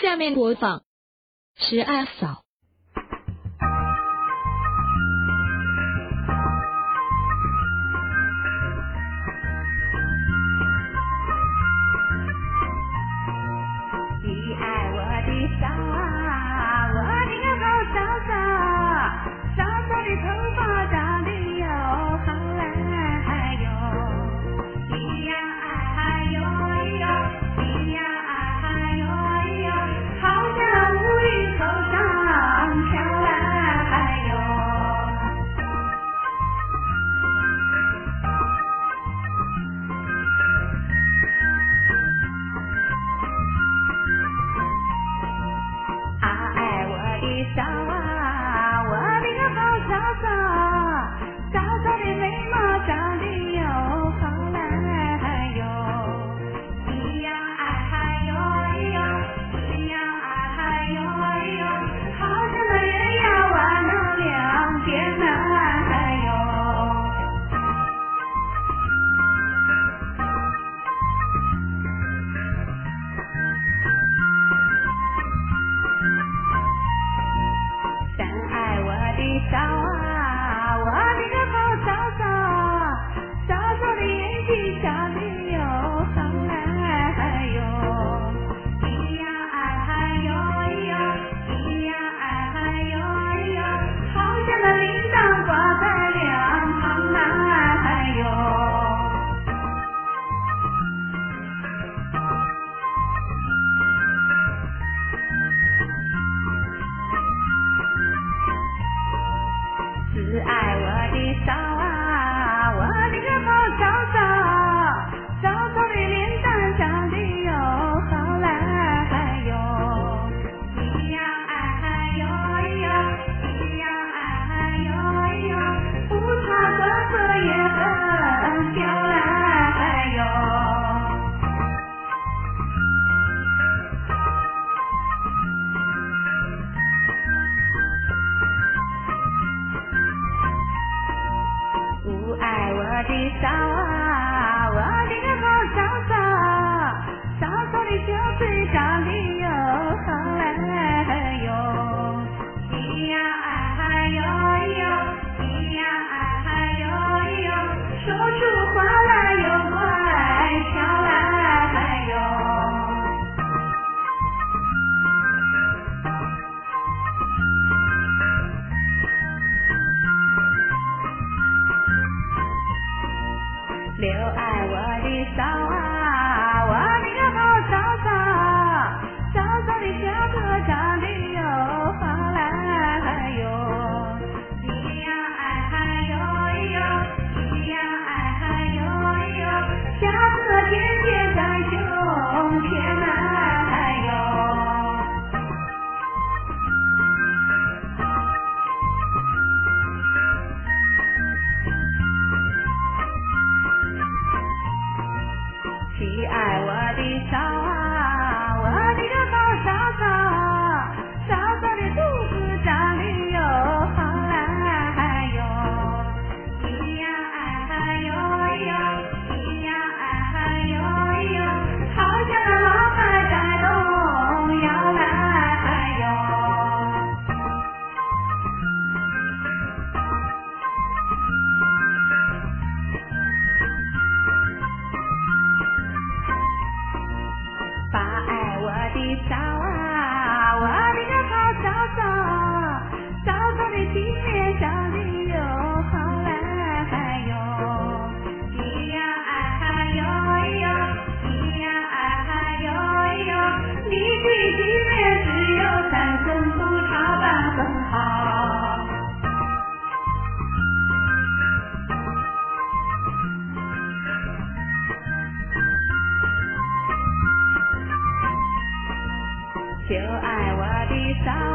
下面播放《十二嫂》。你爱我的嫂。找啊我的个好嫂嫂嫂嫂哟好嘞哟咿呀哎嗨哟咿哟咿呀哎嗨哟咿哟说出话就爱我的傻。